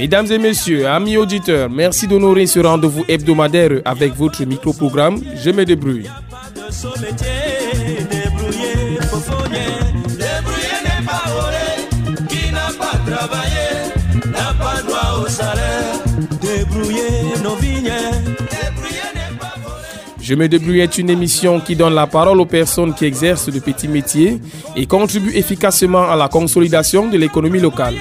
Mesdames et messieurs, amis auditeurs, merci d'honorer ce rendez-vous hebdomadaire avec votre micro-programme Je me débrouille. Je me débrouille est une émission qui donne la parole aux personnes qui exercent de petits métiers et contribue efficacement à la consolidation de l'économie locale.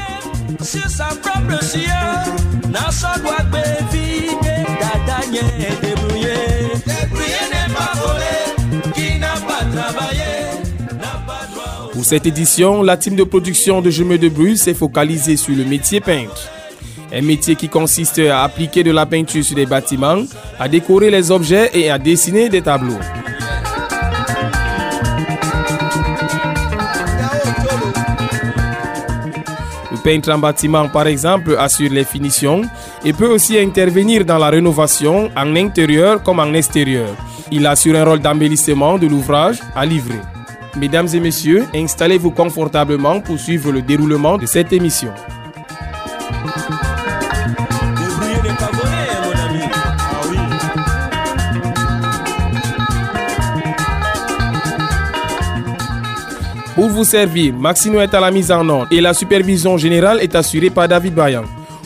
Pour cette édition, la team de production de Je me débrouille s'est focalisée sur le métier peintre. Un métier qui consiste à appliquer de la peinture sur des bâtiments, à décorer les objets et à dessiner des tableaux. Peintre en bâtiment, par exemple, assure les finitions et peut aussi intervenir dans la rénovation en intérieur comme en extérieur. Il assure un rôle d'embellissement de l'ouvrage à livrer. Mesdames et messieurs, installez-vous confortablement pour suivre le déroulement de cette émission. Vous servir, Maxino est à la mise en ordre et la supervision générale est assurée par David Bayan.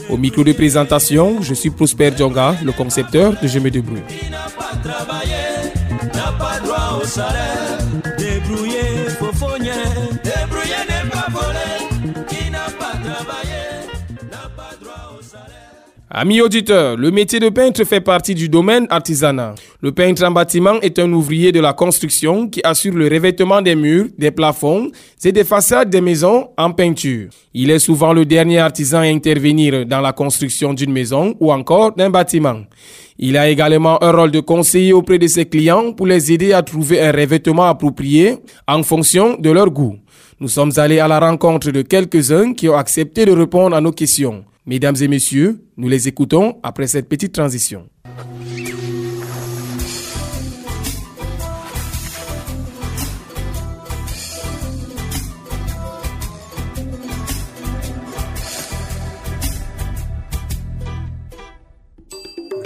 Au micro de présentation, je suis Prosper Djonga, le concepteur de Je me débrouille. Amis auditeurs, le métier de peintre fait partie du domaine artisanat. Le peintre en bâtiment est un ouvrier de la construction qui assure le revêtement des murs, des plafonds et des façades des maisons en peinture. Il est souvent le dernier artisan à intervenir dans la construction d'une maison ou encore d'un bâtiment. Il a également un rôle de conseiller auprès de ses clients pour les aider à trouver un revêtement approprié en fonction de leur goût. Nous sommes allés à la rencontre de quelques-uns qui ont accepté de répondre à nos questions. Mesdames et messieurs, nous les écoutons après cette petite transition.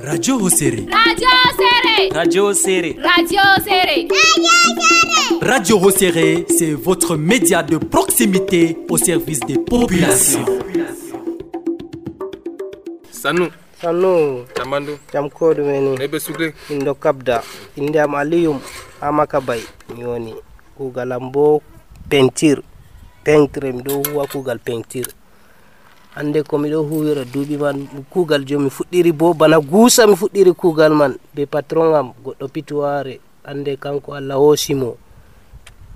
Radio Hosere. Radio Serré Radio Hosere. Radio Serré Radio Hosere, c'est votre média de proximité au service des populations. sannu. Sannu. Jamandu jam koɗumeni eɓe sugle. Min ɗo kabda. Inde am aliyum amaka bay mi woni kugal am bo peinture. Peintre miɗo huwa kugal peinture. Hande ko miɗo huwira duuɓi man kugal jo mi fuɗɗiri bo bana guusa mi fuɗɗiri kugal man. Be patron am goɗɗo pituware hande kanko allah hoosimo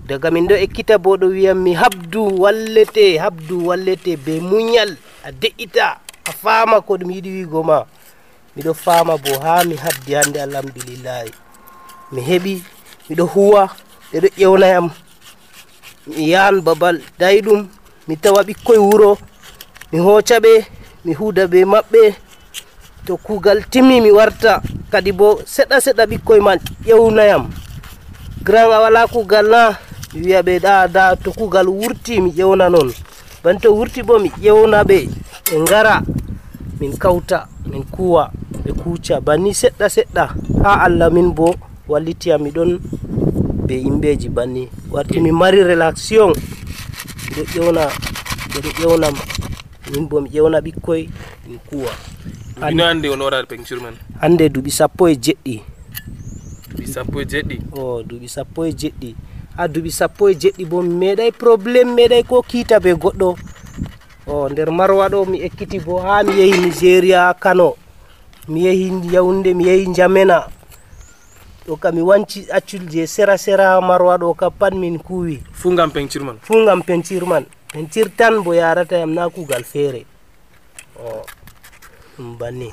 daga min ɗo ekkita bo ɗo wiyam mi habdu wallete habdu wallete be muñal. A de'ita. a faama ko ɗum yiɗi wigo ma miɗo faama bo ha mi habdi hande alhamdulillahi. Mi heɓi miɗo huwa ɓeɗo ƴewna yam mi yahan babal dayɗum mi tawa ɓikkoye wuro mi hoca ɓe mi huuda be maɓɓe. To kuugal timmi mi warta kadi bo seɗɗa seɗɗa ɓikkoye man ƴewnayam grand a wala kuugal na mi wiya ɓe ɗa da to kuugal wurti mi ƴewna noon ban to wurti bo mi ƴewna ɓe. Ngara min kawta min kuwa ɓe kuuca. Banni seɗɗa seɗɗa ha allah min bo wallitiyam miɗon be yimɓeji banni warti mi mari relation miɗo ƴewna ɓeɗo ƴewnam min bo mi ƴewna ɓikkoy min kuwa. Ino ande on waɗa peinture man? hande duuɓi sappo e jeɗɗi. Duuɓi sappo e jeɗɗi? O duuɓi sappo e jeɗɗi. Ha duuɓi sappo e jeɗɗi bo mi meeɗay probléme meeɗay ko kiita be goɗɗo o nder marwa ɗo mi ekkiti bo ha mi yehi nigéria kano. Mi yehi yawnde mi yehi jamena ɗo kam mi wanci accul je sera sera marwa ɗo ka pat min kuwi fuu gam pentir man fuu gam pentir man pentir tan bo yarata yam na kugal feere. O ɗum banni.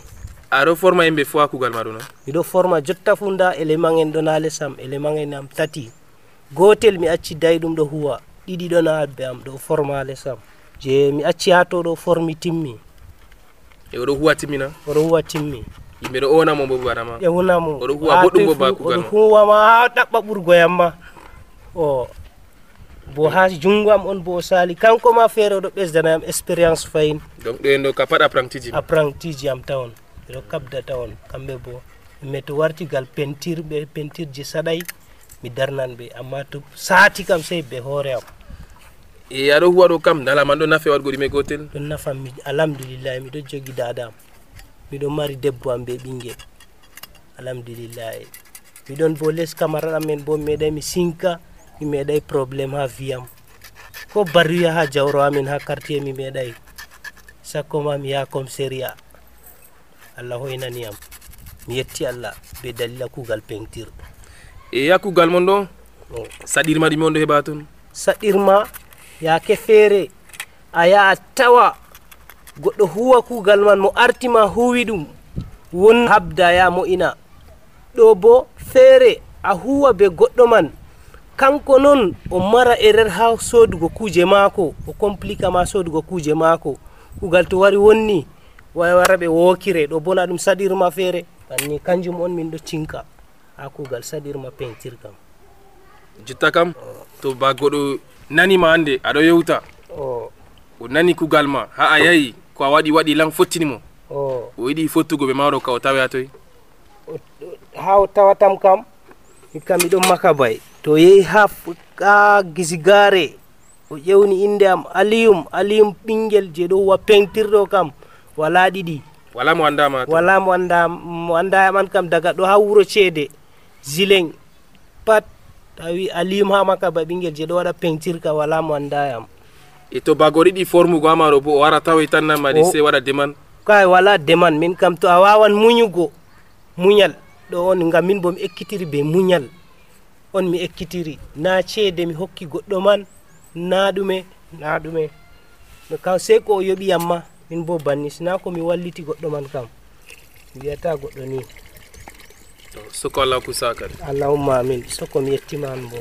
Aɗo forma yimɓe fo ha kugal maɗo no? Miɗo forma jotta fu nda élément en ɗo na les am élément en am tati. Gotel mi acci dayi ɗum ɗo huwa. Ɗiɗi ɗon ha abbe am ɗo forma ha les am je mi acci ha to ɗo formi timmi. E oɗo huwa timmina? Oɗo huwa timmi. Yimɓe ɗo onamo bo badama ƴewnamo Oɗo huwa boɗɗum bo ba kugal oɗo ma. huwama ha ɗaɓɓa ɓurgoyam ma. O bo ha jungo am on bo o sali kanko ma feere oɗo ɓesdanayam expérience fayin. Donc ɗo en ɗo ka pat apprenti ji apprenti ji am tawon. Ɓeɗo kamɓe bo mais to wartigal peinture ɓe peinture ji saɗay mi darnan ɓe. Amma to saati kam sey ɓe hoore am e aɗo huwa ɗo kam dala man ɗo nafe waɗgo ɗume gotel ɗon nafam mi alhamdulillahi miɗo jogi dadam miɗon mari debbo am be ɓinguel alhamdulillahi miɗon bo les camarade amen bo meeɗay mi sinka mi meeɗay probléme ha wiyam ko barriya ha jawro amin ha quartier mi meeɗay sakko ma mi yaha commissariat allah hoynaniyam mi yetti allah be dalila kugal peinture e yakkugal mon ɗo o saɗirma ɗume on ɗo heɓa toon saɗirma yaake feere. A yaha tawa. Goɗɗo huwa kuugal man mo artima huwi ɗum. Won habda ya mo'ina ɗo bo feere a huwa be goɗɗo man. Kanko noon o mara erer ha sodugo kuuje maako o complique ma sodugo kuuje maako. Kuugal to wari wonni wawara ɓe wokire ɗo bona ɗum saɗirma feere. Anni kanjum on min ɗo cinka ha kuugal saɗirma peintir kam jotta kam to ba goɗo nanima hande aɗo yewta o. O nani kugal ma ha a yahi ko a waɗi waɗi lan fottinimo o. O yiɗi fottugo ɓe maɗo ka o tawe ha toy ha o tawatam kam hikka miɗon maka bay to yehi ha ka ha gisigare o ƴewni inde am aliyum aliyum ɓinguel je ɗo huwa pentirɗo kam. Wala ɗiɗi wala mo andama wala mo anda mo anda man kam. Daga ɗo ha wuro ceede zileng. Pat tawi a ha ka ba ɓinguel je ɗo waɗa peinture ka wala mo andayam e to bago ɗiɗi formugo ha maɗo bo o wara tawa tan namadi sey waɗa deman? Kay wala deman min kam to a wawan muñugo muñal. Ɗo on ngam min bo mi ekkitiri be muñal. On mi ekkitiri na ceede mi hokki goɗɗo man na ɗume na ɗume. No kam sey ko o yoɓi yamma min bo banni sina ko mi walliti goɗɗo man kam. Mi wiyata goɗɗo ni. so soko la kusaka allahumma amin soko bo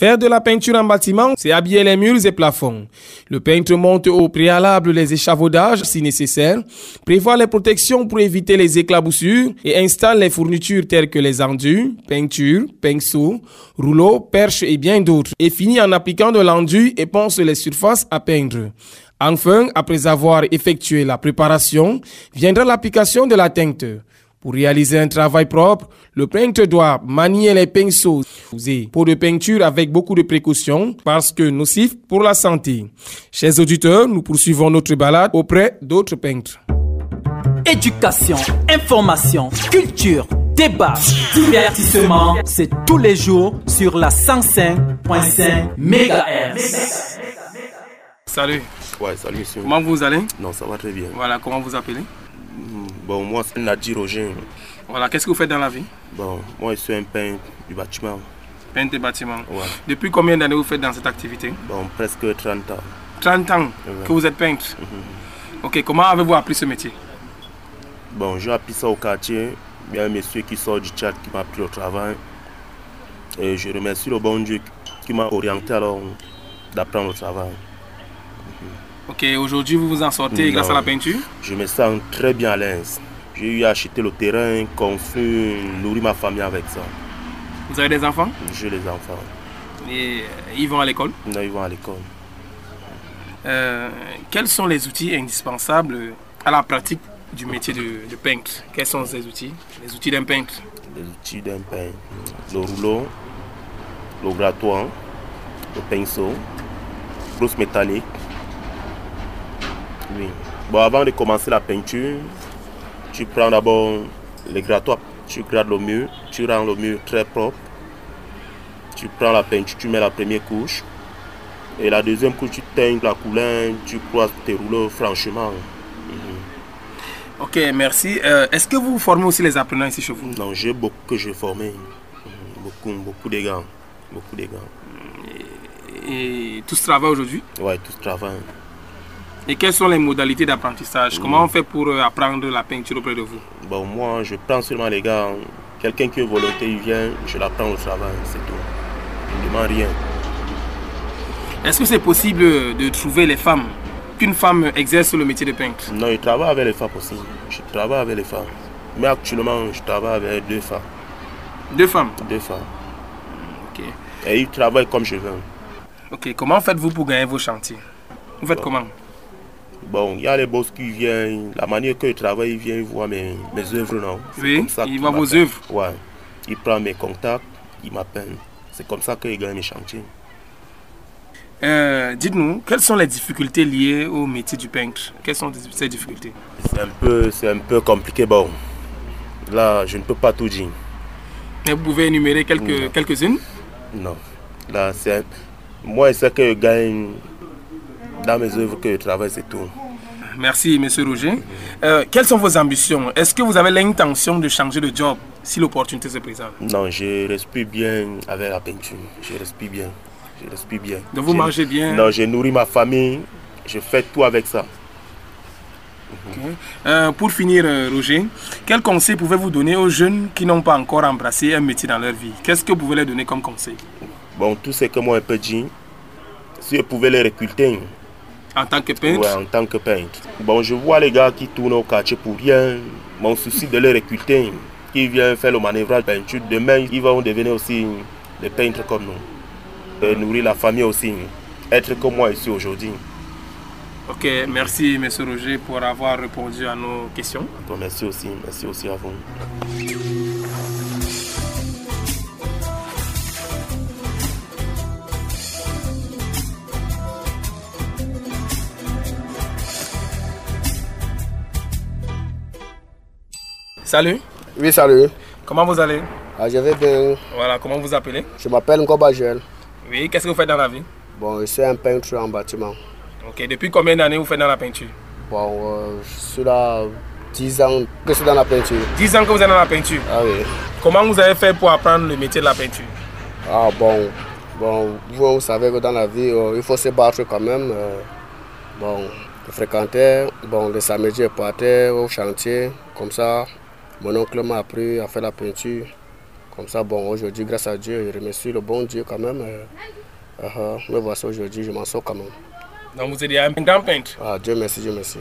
Faire de la peinture en bâtiment, c'est habiller les murs et plafonds. Le peintre monte au préalable les échafaudages si nécessaire, prévoit les protections pour éviter les éclaboussures et installe les fournitures telles que les enduits, peinture, pinceau, rouleaux, perches et bien d'autres. Et finit en appliquant de l'enduit et ponce les surfaces à peindre. Enfin, après avoir effectué la préparation, viendra l'application de la teinte. Pour réaliser un travail propre, le peintre doit manier les pinceaux et pots de peinture avec beaucoup de précautions parce que nocif pour la santé. Chers auditeurs, nous poursuivons notre balade auprès d'autres peintres. Éducation, information, culture, débat, divertissement, c'est tous les jours sur la 105.5 MHz. Salut, Ouais, salut monsieur. comment vous allez? Non, ça va très bien. Voilà, comment vous appelez? Bon, moi, c'est Nadir Roger. Voilà, qu'est-ce que vous faites dans la vie? Bon, moi, je suis un peintre du bâtiment. Peintre et bâtiment. Ouais. Depuis combien d'années vous faites dans cette activité? Bon, presque 30 ans. 30 ans Ouais. que vous êtes peintre? Ok, comment avez-vous appris ce métier? Bon, j'ai appris ça au quartier. Il y a un monsieur qui sort du chat qui m'a pris au travail. Et je remercie le bon Dieu qui m'a orienté alors d'apprendre le travail. Ok, aujourd'hui vous vous en sortez Non. grâce à la peinture? Je me sens très bien à l'aise. J'ai eu à acheter le terrain, construire, nourrir ma famille avec ça. Vous avez des enfants? J'ai les enfants. et euh, ils vont à l'école? Là, ils vont à l'école. Euh, quels sont les outils indispensables à la pratique du métier de, de peintre? Quels sont ces outils? Les outils d'un peintre? Les outils d'un peintre. Le rouleau, le grattoir, le pinceau, brosse métallique. Oui. Bon, avant de commencer la peinture, tu prends d'abord le grattoir, tu grattes le mur, tu rends le mur très propre. Tu prends la peinture, tu mets la première couche. Et la deuxième couche, tu teignes la couleur, tu croises tes rouleaux franchement. Ok, merci. Euh, Est-ce que vous formez aussi les apprenants ici chez vous? Donc j'ai beaucoup que j'ai formé. Mhm, Beaucoup, beaucoup de gars. Beaucoup de gars. Et tous travaillent aujourd'hui? Ouais, tout ce travail. Et quelles sont les modalités d'apprentissage? Comment on fait pour euh, apprendre la peinture auprès de vous? Bon, moi, je prends seulement les gars. Quelqu'un qui est volontaire, il vient, je l'apprends au travail, c'est tout. Je ne demande rien. Est-ce que c'est possible de trouver les femmes Qu'une femme exerce le métier de peintre? Non, je travaille avec les femmes aussi. Je travaille avec les femmes. Mais actuellement, je travaille avec deux femmes. Deux femmes? Deux femmes. Ok. Et ils travaillent comme je veux. Ok, comment faites-vous pour gagner vos chantiers? Vous faites comment? Bon, il y a les boss qui viennent, la manière que je travaille, ils viennent voir mes, mes œuvres, non. Oui, comme ça voient vos œuvres. Ouais. Ils prennent mes contacts, ils m'appellent. C'est comme ça qu'ils gagnent mes chantiers. Euh, Dites-nous, quelles sont les difficultés liées au métier du peintre? Quelles sont ces difficultés? C'est un peu, un peu compliqué. Bon, là, je ne peux pas tout dire. Et Vous pouvez énumérer quelques, Non. quelques-unes? Non. Là, c'est moi, c'est que je gagne dans mes œuvres que je travaille, c'est tout. Merci, Monsieur Roger. Euh, quelles sont vos ambitions? Est-ce que vous avez l'intention de changer de job si l'opportunité se présente? Non, je respire bien avec la peinture. Je respire bien. Je respire bien. Donc vous mangez bien? Non, je nourris ma famille. Je fais tout avec ça. Euh, Pour finir, euh, Roger, quel conseil pouvez-vous donner aux jeunes qui n'ont pas encore embrassé un métier dans leur vie? Qu'est-ce que vous pouvez leur donner comme conseil? Bon, tout ce que moi je peux dire, si je pouvais les recruter en tant que peintre? Ouais, en tant que peintre. Bon, je vois les gars qui tournent au quartier pour rien. Mon souci de les recruter, qui viennent faire le manœuvrage de peinture, demain ils vont devenir aussi des peintres comme nous. Et nourrir la famille aussi. Être comme moi ici aujourd'hui. Ok, merci, Monsieur Roger, pour avoir répondu à nos questions. Merci aussi, merci aussi à vous. Salut, Oui, salut. comment vous allez? Ah, je vais bien. Voilà, comment vous appelez? Je m'appelle Ngoba Joël. Oui, qu'est-ce que vous faites dans la vie? Bon, je suis un peintre en bâtiment. Ok, depuis combien d'années vous faites dans la peinture? Bon, euh, je suis là 10 ans que je suis dans la peinture. 10 ans que vous êtes dans la peinture? Ah oui. Comment vous avez fait pour apprendre le métier de la peinture? Ah bon, bon, vous, vous savez que dans la vie, euh, il faut se battre quand même. euh, bon, je fréquentais, bon, le samedi, je partais au chantier. Comme ça, mon oncle m'a appris à faire la peinture. Comme ça, bon, aujourd'hui, grâce à Dieu, je remercie le bon Dieu quand même. ah, me voici aujourd'hui, je m'en sors quand même. Donc vous êtes un grand peintre. Ah, Dieu merci, Dieu merci.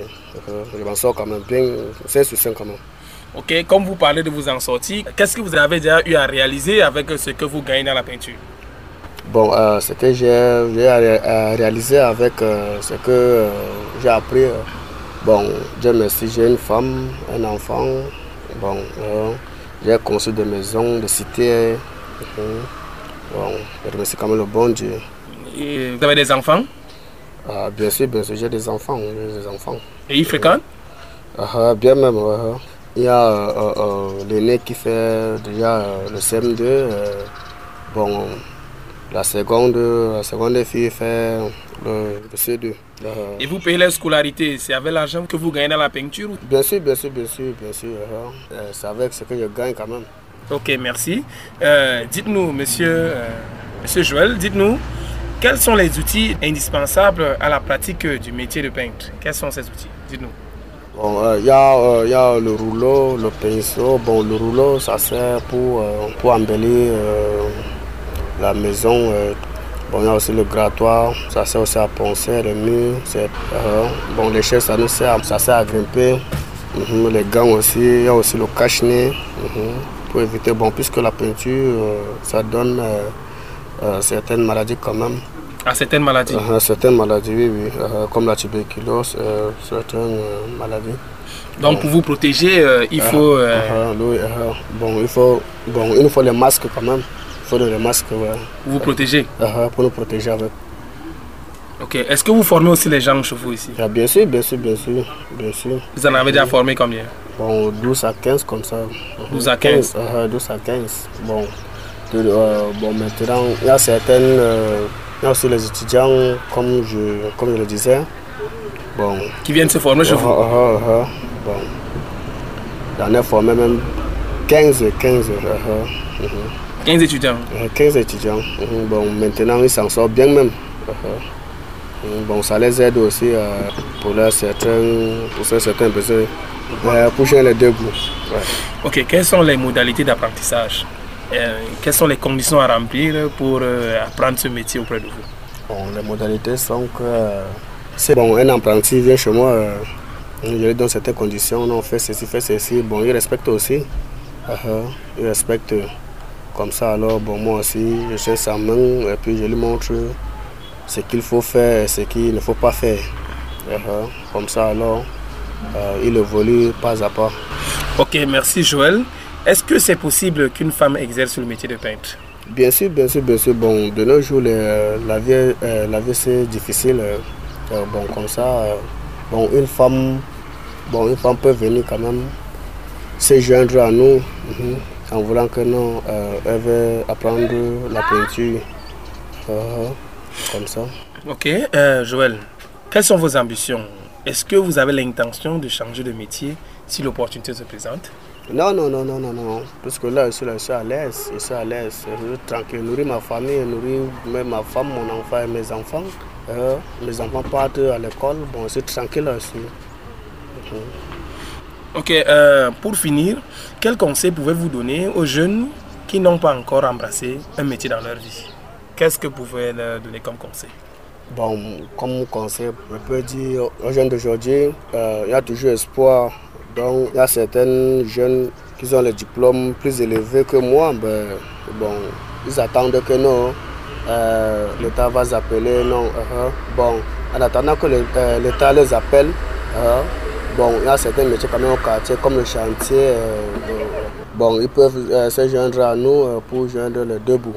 Euh, Je m'en sors quand même bien, 5 sur 5 quand même. Ok, comme vous parlez de vous en sortir, qu'est-ce que vous avez déjà eu à réaliser avec ce que vous gagnez dans la peinture? Bon, euh, ce que j'ai à ré- à réaliser avec euh, ce que euh, j'ai appris, bon, Dieu merci, j'ai une femme, un enfant, bon, euh, j'ai construit des maisons, des cités. mhm. Bon, je remercie quand même le bon Dieu. Et Vous avez des enfants? Ah, bien sûr, bien sûr, j'ai des enfants, des enfants. et ils fréquentent? Ah, ah, bien même. ouais. Il y a euh, euh, euh, l'aîné qui fait déjà le CM2. euh, bon, la seconde, la seconde fille fait le, le C2. Et vous payez leur scolarité, c'est avec l'argent que vous gagnez dans la peinture bien sûr, bien sûr, bien sûr, bien sûr. euh, euh, c'est avec ce que je gagne quand même. Ok, merci. Euh, dites-nous, monsieur, euh, monsieur Joël, dites-nous, quels sont les outils indispensables à la pratique du métier de peintre? Quels sont ces outils? Dites-nous. Bon, euh, il y, a, euh, il y a le rouleau, le pinceau. Bon, le rouleau, ça sert pour, euh, pour embellir la maison. Bon, il y a aussi le grattoir, ça sert aussi à poncer murs. c'est, euh, bon, les chaises, ça nous sert, ça sert à grimper. Mhm, les gants aussi, il y a aussi le cache-nez. mhm, pour éviter, bon, puisque la peinture, euh, ça donne euh, certaines maladies quand même. À certaines maladies. Certaines maladies, oui, oui, comme la tuberculose, certaines maladies. Donc pour vous protéger, il faut... Ah, oui, ah, bon, il faut, bon, il nous faut les masques quand même. Faut les masques ouais. vous protéger. Ah, pour nous protéger avec. Ok. Est-ce que vous formez aussi les gens chez vous ici? Ah, bien sûr, bien sûr, bien sûr, bien sûr. Vous en avez déjà formé combien? Bon, 12 à 15 comme ça. 12 à 15. Ah, 12 à 15. Bon, de- euh, bon maintenant, il y a certaines, euh, il y a aussi les étudiants, comme je, comme je le disais. Bon, Qui viennent se former chez Ah, vous? Ah, ah, ah. Bon. J'en ai formé même 15, 15, ah, ah. Mhm. 15 étudiants. Euh, 15 étudiants. Mhm. Bon, maintenant, ils s'en sortent bien même. Ah. Mm, Bon, ça les aide aussi euh, pour, leurs certains, pour certains besoins, euh, pour les deux bouts. Ouais. Ok, quelles sont les modalités d'apprentissage? Euh, Quelles sont les conditions à remplir pour euh, apprendre ce métier auprès de vous? Bon, les modalités sont que euh, c'est bon, un apprenti vient chez moi, euh, je lui donne certaines conditions, non, fait ceci, fait ceci. Bon, il respecte aussi. Uh-huh, il respecte. Comme ça, alors, bon, moi aussi, je sais sa main et puis je lui montre ce qu'il faut faire et ce qu'il ne faut pas faire. Uh-huh, Comme ça, alors, euh, il évolue pas à pas. Ok, merci Joël. Est-ce que c'est possible qu'une femme exerce le métier de peintre? Bien sûr, bien sûr, bien sûr. Bon, de nos jours, les- la vie, euh, la vie c'est difficile. euh, euh, bon, comme ça, euh, bon, une femme, bon, une femme peut venir quand même se joindre à nous mhm, en voulant que non, euh, elle veut apprendre la peinture. Euh, comme ça. Ok, euh, Joël, quelles sont vos ambitions? Est-ce que vous avez l'intention de changer de métier si l'opportunité se présente? Non, non, non, non, non, non. Parce que là, je suis, là, je suis à l'aise. Je suis à l'aise. Je suis tranquille. Nourrir ma famille, nourrir même ma femme, mon enfant et mes enfants. Euh, mes enfants partent à l'école. Bon, je suis tranquille là-dessus. Ok, euh, pour finir, quel conseil pouvez-vous donner aux jeunes qui n'ont pas encore embrassé un métier dans leur vie? Qu'est-ce que vous pouvez leur donner comme conseil? Bon, comme conseil, je peux dire aux jeunes d'aujourd'hui, euh, il y a toujours espoir. Donc, il y a certains jeunes qui ont les diplômes plus élevés que moi. Ben, bon, ils attendent que non, euh, l'État va les appeler. Non, uh-huh. bon, en attendant que l'État les appelle, uh-huh, bon, il y a certains métiers quand même au quartier, comme le chantier. euh, euh, bon, ils peuvent euh, se joindre à nous euh, pour joindre les deux bouts.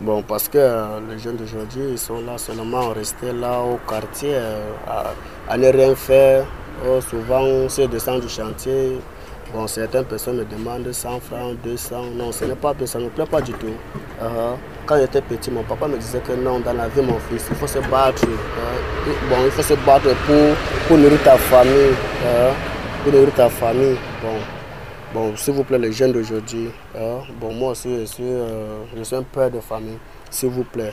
Bon, parce que euh, les jeunes d'aujourd'hui, ils sont là seulement restés là au quartier, euh, à, ne rien faire. Oh, souvent, c'est descend du chantier. Bon, certaines personnes me demandent 100 francs, 200. Non, ce n'est pas bien, ça ne me plaît pas du tout. Uh-huh. Quand j'étais petit, mon papa me disait que non, dans la vie, mon fils, il faut se battre. Et- Bon, il faut se battre pour, pour nourrir ta famille. hein, Pour nourrir ta famille. Bon, Bon, s'il vous plaît, les jeunes d'aujourd'hui, bon, moi aussi, je suis, euh, je suis un père de famille. S'il vous plaît,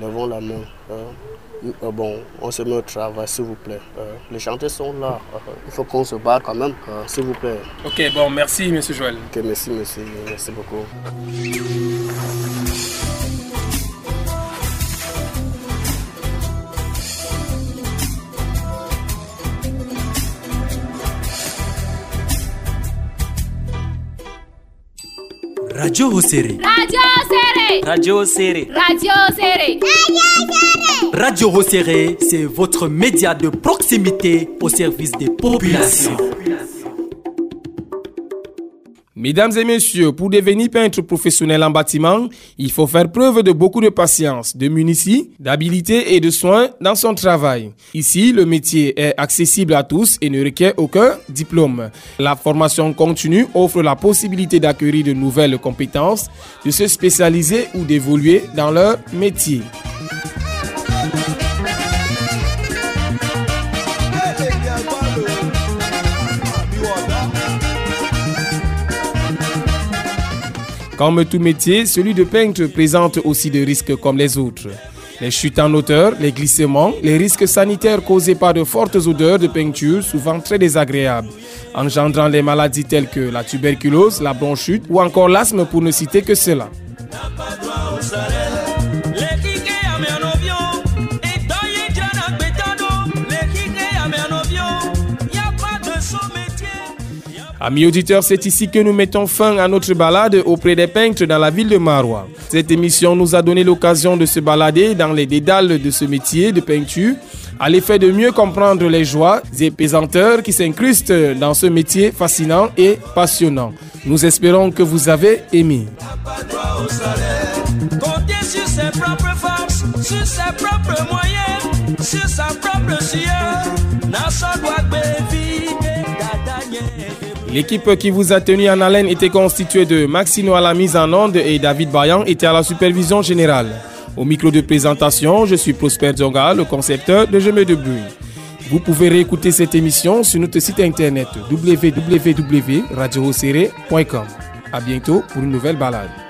levons la main. hein. Euh, bon, on se met au travail, s'il vous plaît. hein. Les chantiers sont là. hein. Il faut qu'on se batte quand même, s'il vous plaît. Ok, bon, merci Monsieur Joël. Ok, merci, merci, merci beaucoup. Radio Hosere. Radio Serré. Radio Serré. Radio Serré. Radio Hosere, c'est votre média de proximité au service des populations. Mesdames et messieurs, pour devenir peintre professionnel en bâtiment, il faut faire preuve de beaucoup de patience, de munitie, d'habileté et de soin dans son travail. Ici, le métier est accessible à tous et ne requiert aucun diplôme. La formation continue offre la possibilité d'acquérir de nouvelles compétences, de se spécialiser ou d'évoluer dans leur métier. Comme tout métier, celui de peintre présente aussi des risques comme les autres. Les chutes en hauteur, les glissements, les risques sanitaires causés par de fortes odeurs de peinture, souvent très désagréables, engendrant des maladies telles que la tuberculose, la bronchite ou encore l'asthme pour ne citer que cela. Amis auditeurs, c'est ici que nous mettons fin à notre balade auprès des peintres dans la ville de Marois. Cette émission nous a donné l'occasion de se balader dans les dédales de ce métier de peinture, à l'effet de mieux comprendre les joies et pesanteurs qui s'incrustent dans ce métier fascinant et passionnant. Nous espérons que vous avez aimé. Sur sa propre sueur. Dadagner. L'équipe qui vous a tenu en haleine était constituée de Maxino à la mise en onde et David Bayan était à la supervision générale. Au micro de présentation, je suis Prosper Zonga, le concepteur de Je me débrouille. Vous pouvez réécouter cette émission sur notre site internet www.radioseré.com. À bientôt pour une nouvelle balade.